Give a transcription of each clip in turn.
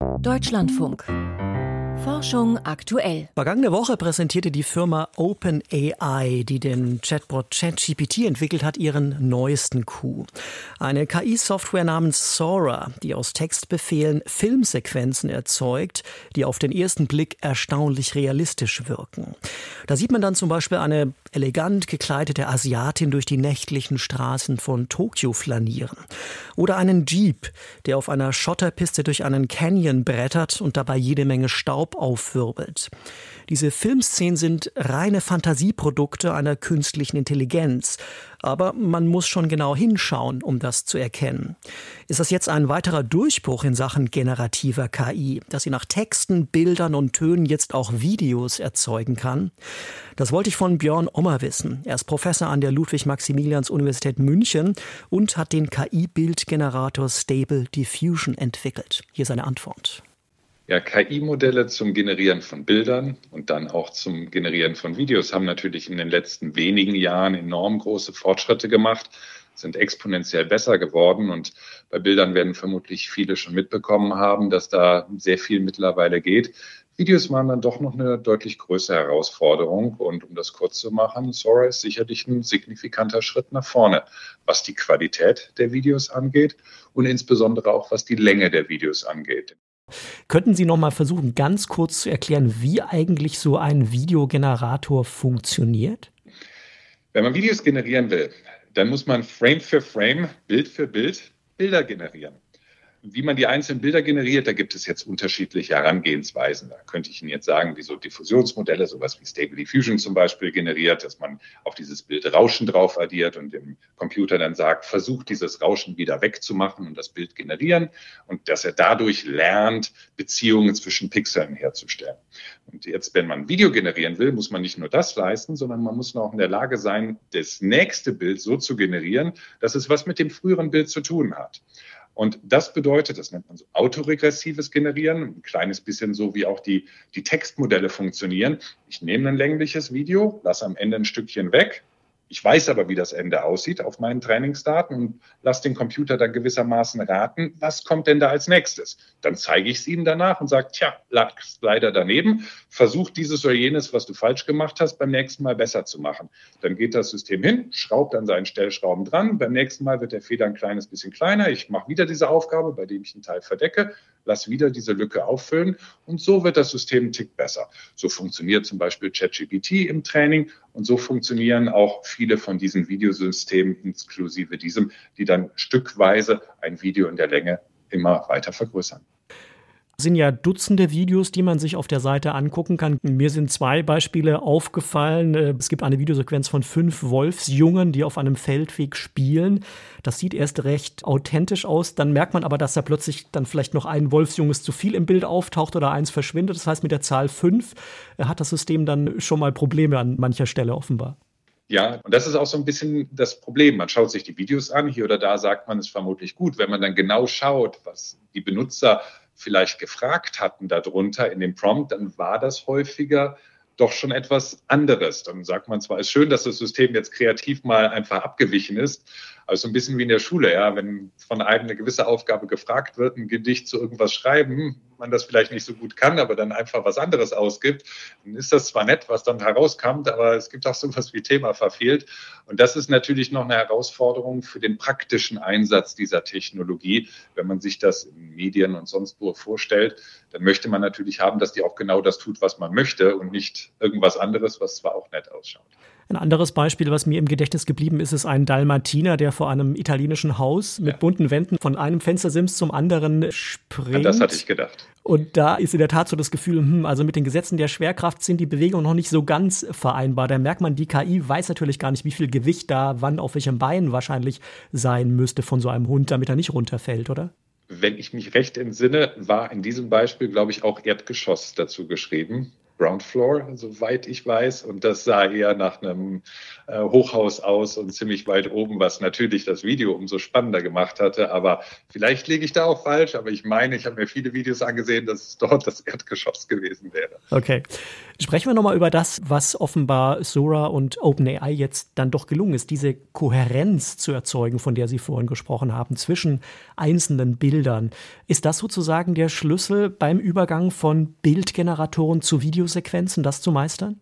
Deutschlandfunk. Forschung aktuell. Vergangene Woche präsentierte die Firma OpenAI, die den Chatbot ChatGPT entwickelt hat, ihren neuesten Coup. Eine KI-Software namens Sora, die aus Textbefehlen Filmsequenzen erzeugt, die auf den ersten Blick erstaunlich realistisch wirken. Da sieht man dann zum Beispiel eine elegant gekleidete Asiatin durch die nächtlichen Straßen von Tokio flanieren. Oder einen Jeep, der auf einer Schotterpiste durch einen Canyon brettert und dabei jede Menge Staub Staub aufwirbelt. Diese Filmszenen sind reine Fantasieprodukte einer künstlichen Intelligenz. Aber man muss schon genau hinschauen, um das zu erkennen. Ist das jetzt ein weiterer Durchbruch in Sachen generativer KI, dass sie nach Texten, Bildern und Tönen jetzt auch Videos erzeugen kann? Das wollte ich von Björn Ommer wissen. Er ist Professor an der Ludwig-Maximilians-Universität München und hat den KI-Bildgenerator Stable Diffusion entwickelt. Hier seine Antwort ja, KI-Modelle zum Generieren von Bildern und dann auch zum Generieren von Videos haben natürlich in den letzten wenigen Jahren enorm große Fortschritte gemacht, sind exponentiell besser geworden und bei Bildern werden vermutlich viele schon mitbekommen haben, dass da sehr viel mittlerweile geht. Videos waren dann doch noch eine deutlich größere Herausforderung. Und um das kurz zu machen, Sora ist sicherlich ein signifikanter Schritt nach vorne, was die Qualität der Videos angeht und insbesondere auch was die Länge der Videos angeht. Könnten Sie noch mal versuchen, ganz kurz zu erklären, wie eigentlich so ein Videogenerator funktioniert? Wenn man Videos generieren will, dann muss man Frame für Frame, Bild für Bild Bilder generieren. Wie man die einzelnen Bilder generiert, da gibt es jetzt unterschiedliche Herangehensweisen. Da könnte ich Ihnen jetzt sagen, wie so Diffusionsmodelle, sowas wie Stable Diffusion zum Beispiel generiert, dass man auf dieses Bild Rauschen drauf addiert und dem Computer dann sagt, versucht dieses Rauschen wieder wegzumachen und das Bild generieren und dass er dadurch lernt, Beziehungen zwischen Pixeln herzustellen. Und jetzt, wenn man Video generieren will, muss man nicht nur das leisten, sondern man muss auch in der Lage sein, das nächste Bild so zu generieren, dass es was mit dem früheren Bild zu tun hat. Und das bedeutet, das nennt man so autoregressives Generieren, ein kleines bisschen so wie auch die, die Textmodelle funktionieren. Ich nehme ein längliches Video, lasse am Ende ein Stückchen weg, ich weiß aber, wie das Ende aussieht auf meinen Trainingsdaten und lasse den Computer dann gewissermaßen raten, was kommt denn da als nächstes. Dann zeige ich es Ihnen danach und sage, tja, lag leider daneben. Versuch dieses oder jenes, was du falsch gemacht hast, beim nächsten Mal besser zu machen. Dann geht das System hin, schraubt an seinen Stellschrauben dran. Beim nächsten Mal wird der Fehler ein kleines bisschen kleiner. Ich mache wieder diese Aufgabe, bei dem ich einen Teil verdecke, lass wieder diese Lücke auffüllen und so wird das System einen Tick besser. So funktioniert zum Beispiel ChatGPT im Training und so funktionieren auch viele von diesen Videosystemen inklusive diesem, die dann stückweise ein Video in der Länge immer weiter vergrößern sind ja Dutzende Videos, die man sich auf der Seite angucken kann. Mir sind zwei Beispiele aufgefallen. Äh, es gibt eine Videosequenz von fünf Wolfsjungen, die auf einem Feldweg spielen. Das sieht erst recht authentisch aus. Dann merkt man aber, dass da plötzlich dann vielleicht noch ein Wolfsjunges zu viel im Bild auftaucht oder eins verschwindet. Das heißt, mit der Zahl fünf äh, hat das System dann schon mal Probleme an mancher Stelle offenbar. Ja, und das ist auch so ein bisschen das Problem. Man schaut sich die Videos an, hier oder da sagt man es vermutlich gut. Wenn man dann genau schaut, was die Benutzer vielleicht gefragt hatten darunter in dem Prompt, dann war das häufiger doch schon etwas anderes. Dann sagt man zwar, es ist schön, dass das System jetzt kreativ mal einfach abgewichen ist, aber so ein bisschen wie in der Schule, ja, wenn von einem eine gewisse Aufgabe gefragt wird, ein Gedicht zu irgendwas schreiben, man das vielleicht nicht so gut kann, aber dann einfach was anderes ausgibt, dann ist das zwar nett, was dann herauskommt, aber es gibt auch so etwas wie Thema verfehlt. Und das ist natürlich noch eine Herausforderung für den praktischen Einsatz dieser Technologie. Wenn man sich das in Medien und sonst wo vorstellt, dann möchte man natürlich haben, dass die auch genau das tut, was man möchte und nicht irgendwas anderes, was zwar auch nett ausschaut. Ein anderes Beispiel, was mir im Gedächtnis geblieben ist, ist ein Dalmatiner, der vor einem italienischen Haus mit ja. bunten Wänden von einem Fenstersims zum anderen springt. An das hatte ich gedacht. Und da ist in der Tat so das Gefühl, hm, also mit den Gesetzen der Schwerkraft sind die Bewegungen noch nicht so ganz vereinbar. Da merkt man, die KI weiß natürlich gar nicht, wie viel Gewicht da wann auf welchem Bein wahrscheinlich sein müsste von so einem Hund, damit er nicht runterfällt, oder? Wenn ich mich recht entsinne, war in diesem Beispiel, glaube ich, auch Erdgeschoss dazu geschrieben. Ground Floor, soweit ich weiß. Und das sah eher nach einem äh, Hochhaus aus und ziemlich weit oben, was natürlich das Video umso spannender gemacht hatte. Aber vielleicht liege ich da auch falsch, aber ich meine, ich habe mir viele Videos angesehen, dass es dort das Erdgeschoss gewesen wäre. Okay. Sprechen wir nochmal über das, was offenbar Sora und OpenAI jetzt dann doch gelungen ist, diese Kohärenz zu erzeugen, von der Sie vorhin gesprochen haben, zwischen einzelnen Bildern. Ist das sozusagen der Schlüssel beim Übergang von Bildgeneratoren zu Videosequenzen, das zu meistern?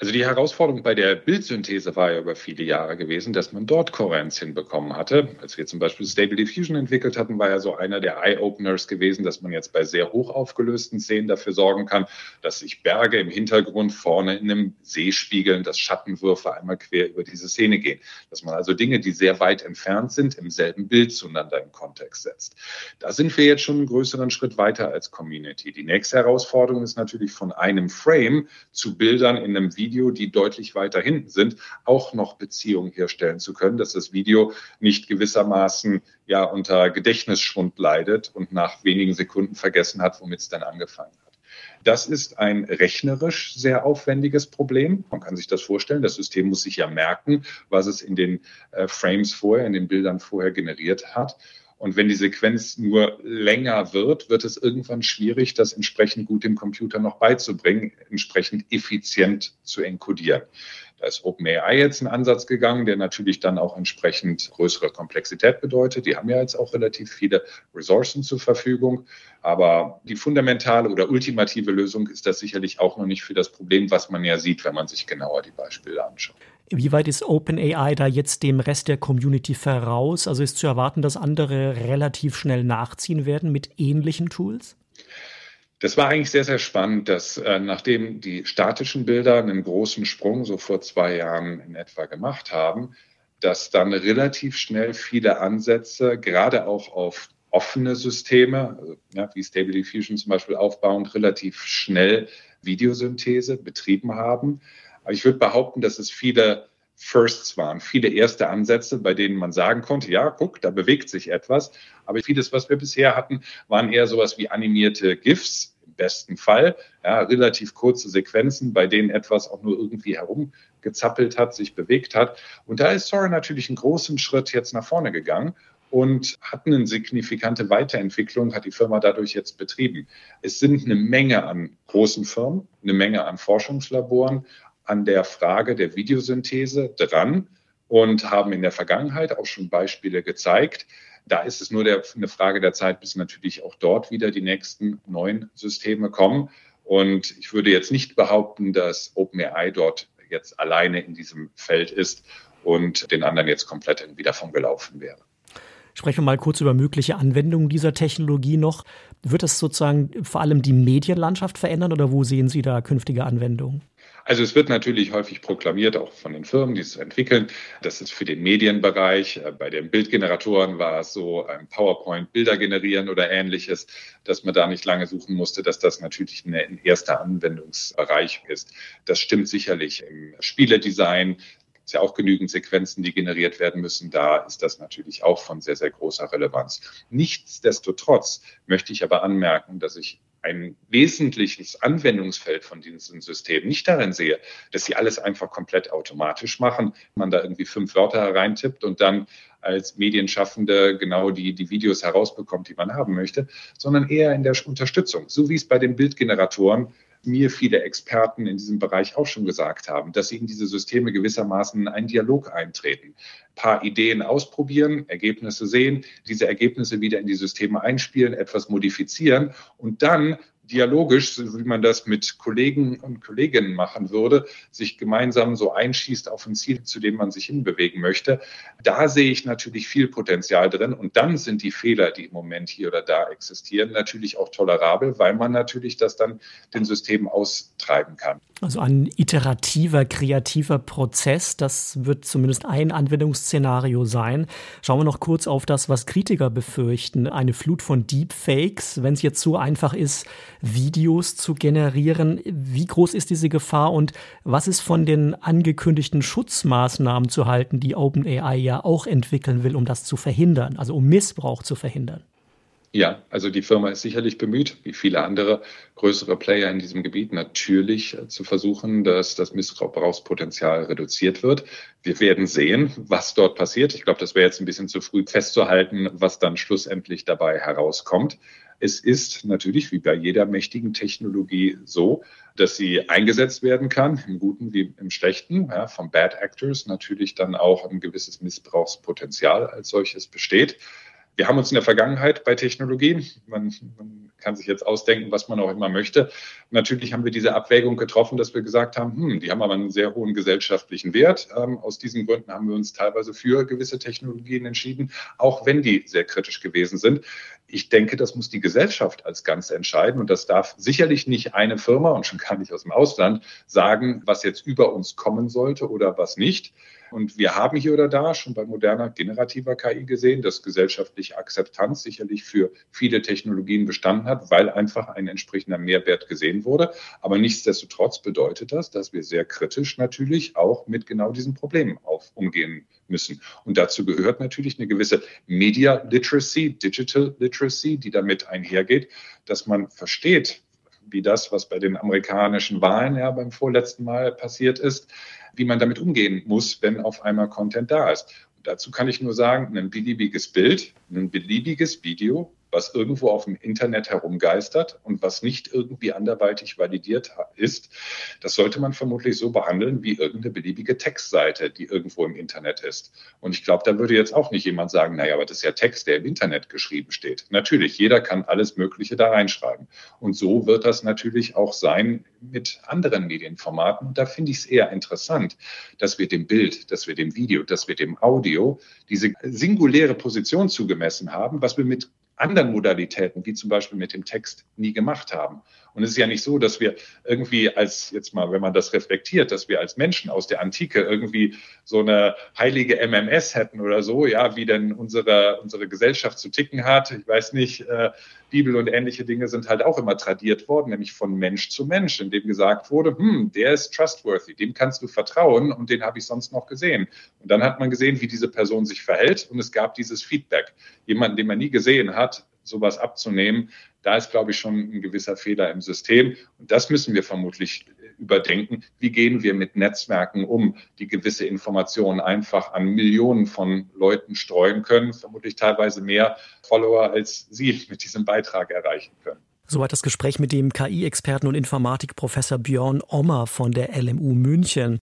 Also die Herausforderung bei der Bildsynthese war ja über viele Jahre gewesen, dass man dort Kohärenz hinbekommen hatte. Als wir zum Beispiel Stable Diffusion entwickelt hatten, war ja so einer der Eye-Openers gewesen, dass man jetzt bei sehr hoch aufgelösten Szenen dafür sorgen kann, dass sich Berge im Hintergrund vorne in einem See spiegeln, dass Schattenwürfe einmal quer über diese Szene gehen. Dass man also Dinge, die sehr weit entfernt sind, im selben Bild zueinander im Kontext setzt. Da sind wir jetzt schon einen größeren Schritt weiter als Community. Die nächste Herausforderung ist natürlich von einem Frame zu Bildern in einem Video Video, die deutlich weiter hinten sind, auch noch Beziehungen herstellen zu können, dass das Video nicht gewissermaßen ja unter Gedächtnisschwund leidet und nach wenigen Sekunden vergessen hat, womit es dann angefangen hat. Das ist ein rechnerisch sehr aufwendiges Problem. Man kann sich das vorstellen. Das System muss sich ja merken, was es in den äh, Frames vorher, in den Bildern vorher generiert hat. Und wenn die Sequenz nur länger wird, wird es irgendwann schwierig, das entsprechend gut dem Computer noch beizubringen, entsprechend effizient zu encodieren. Da ist OpenAI jetzt einen Ansatz gegangen, der natürlich dann auch entsprechend größere Komplexität bedeutet. Die haben ja jetzt auch relativ viele Ressourcen zur Verfügung. Aber die fundamentale oder ultimative Lösung ist das sicherlich auch noch nicht für das Problem, was man ja sieht, wenn man sich genauer die Beispiele anschaut. Wie weit ist OpenAI da jetzt dem Rest der Community voraus? Also ist zu erwarten, dass andere relativ schnell nachziehen werden mit ähnlichen Tools? Das war eigentlich sehr, sehr spannend, dass äh, nachdem die statischen Bilder einen großen Sprung so vor zwei Jahren in etwa gemacht haben, dass dann relativ schnell viele Ansätze, gerade auch auf offene Systeme, also, ja, wie Stable Diffusion zum Beispiel aufbauend, relativ schnell Videosynthese betrieben haben. Aber ich würde behaupten, dass es viele Firsts waren, viele erste Ansätze, bei denen man sagen konnte, ja, guck, da bewegt sich etwas. Aber vieles, was wir bisher hatten, waren eher sowas wie animierte GIFs im besten Fall, ja, relativ kurze Sequenzen, bei denen etwas auch nur irgendwie herumgezappelt hat, sich bewegt hat. Und da ist Sora natürlich einen großen Schritt jetzt nach vorne gegangen und hat eine signifikante Weiterentwicklung, hat die Firma dadurch jetzt betrieben. Es sind eine Menge an großen Firmen, eine Menge an Forschungslaboren, an der Frage der Videosynthese dran und haben in der Vergangenheit auch schon Beispiele gezeigt. Da ist es nur der, eine Frage der Zeit, bis natürlich auch dort wieder die nächsten neuen Systeme kommen. Und ich würde jetzt nicht behaupten, dass OpenAI dort jetzt alleine in diesem Feld ist und den anderen jetzt komplett irgendwie davon gelaufen wäre. Sprechen wir mal kurz über mögliche Anwendungen dieser Technologie noch. Wird das sozusagen vor allem die Medienlandschaft verändern oder wo sehen Sie da künftige Anwendungen? Also es wird natürlich häufig proklamiert, auch von den Firmen, die es entwickeln. Das ist für den Medienbereich. Äh, bei den Bildgeneratoren war es so, ein PowerPoint Bilder generieren oder ähnliches, dass man da nicht lange suchen musste, dass das natürlich ein erster Anwendungsbereich ist. Das stimmt sicherlich im Spieledesign. Es ja auch genügend Sequenzen, die generiert werden müssen. Da ist das natürlich auch von sehr, sehr großer Relevanz. Nichtsdestotrotz möchte ich aber anmerken, dass ich ein wesentliches Anwendungsfeld von diesen Systemen nicht darin sehe, dass sie alles einfach komplett automatisch machen, man da irgendwie fünf Wörter hereintippt und dann als Medienschaffende genau die, die Videos herausbekommt, die man haben möchte, sondern eher in der Unterstützung, so wie es bei den Bildgeneratoren mir viele Experten in diesem Bereich auch schon gesagt haben, dass sie in diese Systeme gewissermaßen in einen Dialog eintreten, ein paar Ideen ausprobieren, Ergebnisse sehen, diese Ergebnisse wieder in die Systeme einspielen, etwas modifizieren und dann dialogisch, wie man das mit Kollegen und Kolleginnen machen würde, sich gemeinsam so einschießt auf ein Ziel, zu dem man sich hinbewegen möchte. Da sehe ich natürlich viel Potenzial drin. Und dann sind die Fehler, die im Moment hier oder da existieren, natürlich auch tolerabel, weil man natürlich das dann den Systemen austreiben kann. Also ein iterativer, kreativer Prozess, das wird zumindest ein Anwendungsszenario sein. Schauen wir noch kurz auf das, was Kritiker befürchten. Eine Flut von Deepfakes, wenn es jetzt so einfach ist, Videos zu generieren. Wie groß ist diese Gefahr und was ist von den angekündigten Schutzmaßnahmen zu halten, die OpenAI ja auch entwickeln will, um das zu verhindern, also um Missbrauch zu verhindern? Ja, also die Firma ist sicherlich bemüht, wie viele andere größere Player in diesem Gebiet, natürlich zu versuchen, dass das Missbrauchspotenzial reduziert wird. Wir werden sehen, was dort passiert. Ich glaube, das wäre jetzt ein bisschen zu früh festzuhalten, was dann schlussendlich dabei herauskommt. Es ist natürlich wie bei jeder mächtigen Technologie so, dass sie eingesetzt werden kann, im Guten wie im Schlechten. Ja, von Bad Actors natürlich dann auch ein gewisses Missbrauchspotenzial als solches besteht. Wir haben uns in der Vergangenheit bei Technologien, man, man, kann sich jetzt ausdenken, was man auch immer möchte. Natürlich haben wir diese Abwägung getroffen, dass wir gesagt haben, hm, die haben aber einen sehr hohen gesellschaftlichen Wert. Ähm, aus diesen Gründen haben wir uns teilweise für gewisse Technologien entschieden, auch wenn die sehr kritisch gewesen sind. Ich denke, das muss die Gesellschaft als ganz entscheiden und das darf sicherlich nicht eine Firma und schon gar nicht aus dem Ausland sagen, was jetzt über uns kommen sollte oder was nicht. Und wir haben hier oder da schon bei moderner generativer KI gesehen, dass gesellschaftliche Akzeptanz sicherlich für viele Technologien bestanden hat, weil einfach ein entsprechender Mehrwert gesehen wurde. Aber nichtsdestotrotz bedeutet das, dass wir sehr kritisch natürlich auch mit genau diesen Problemen auf umgehen müssen. Und dazu gehört natürlich eine gewisse Media Literacy, Digital Literacy, die damit einhergeht, dass man versteht, wie das, was bei den amerikanischen Wahlen ja beim vorletzten Mal passiert ist, wie man damit umgehen muss, wenn auf einmal Content da ist. Und dazu kann ich nur sagen, ein beliebiges Bild, ein beliebiges Video was irgendwo auf dem Internet herumgeistert und was nicht irgendwie anderweitig validiert ist, das sollte man vermutlich so behandeln wie irgendeine beliebige Textseite, die irgendwo im Internet ist. Und ich glaube, da würde jetzt auch nicht jemand sagen, naja, aber das ist ja Text, der im Internet geschrieben steht. Natürlich, jeder kann alles Mögliche da reinschreiben. Und so wird das natürlich auch sein mit anderen Medienformaten. Und da finde ich es eher interessant, dass wir dem Bild, dass wir dem Video, dass wir dem Audio diese singuläre Position zugemessen haben, was wir mit anderen Modalitäten, wie zum Beispiel mit dem Text, nie gemacht haben. Und es ist ja nicht so, dass wir irgendwie als, jetzt mal, wenn man das reflektiert, dass wir als Menschen aus der Antike irgendwie so eine heilige MMS hätten oder so, ja, wie denn unsere, unsere Gesellschaft zu ticken hat. Ich weiß nicht, äh, Bibel und ähnliche Dinge sind halt auch immer tradiert worden, nämlich von Mensch zu Mensch, in dem gesagt wurde, hm, der ist trustworthy, dem kannst du vertrauen und den habe ich sonst noch gesehen. Und dann hat man gesehen, wie diese Person sich verhält und es gab dieses Feedback. Jemanden, den man nie gesehen hat, sowas abzunehmen, da ist, glaube ich, schon ein gewisser Fehler im System. Und das müssen wir vermutlich überdenken. Wie gehen wir mit Netzwerken um, die gewisse Informationen einfach an Millionen von Leuten streuen können, vermutlich teilweise mehr Follower, als Sie mit diesem Beitrag erreichen können. Soweit das Gespräch mit dem KI-Experten und Informatikprofessor Björn Ommer von der LMU München.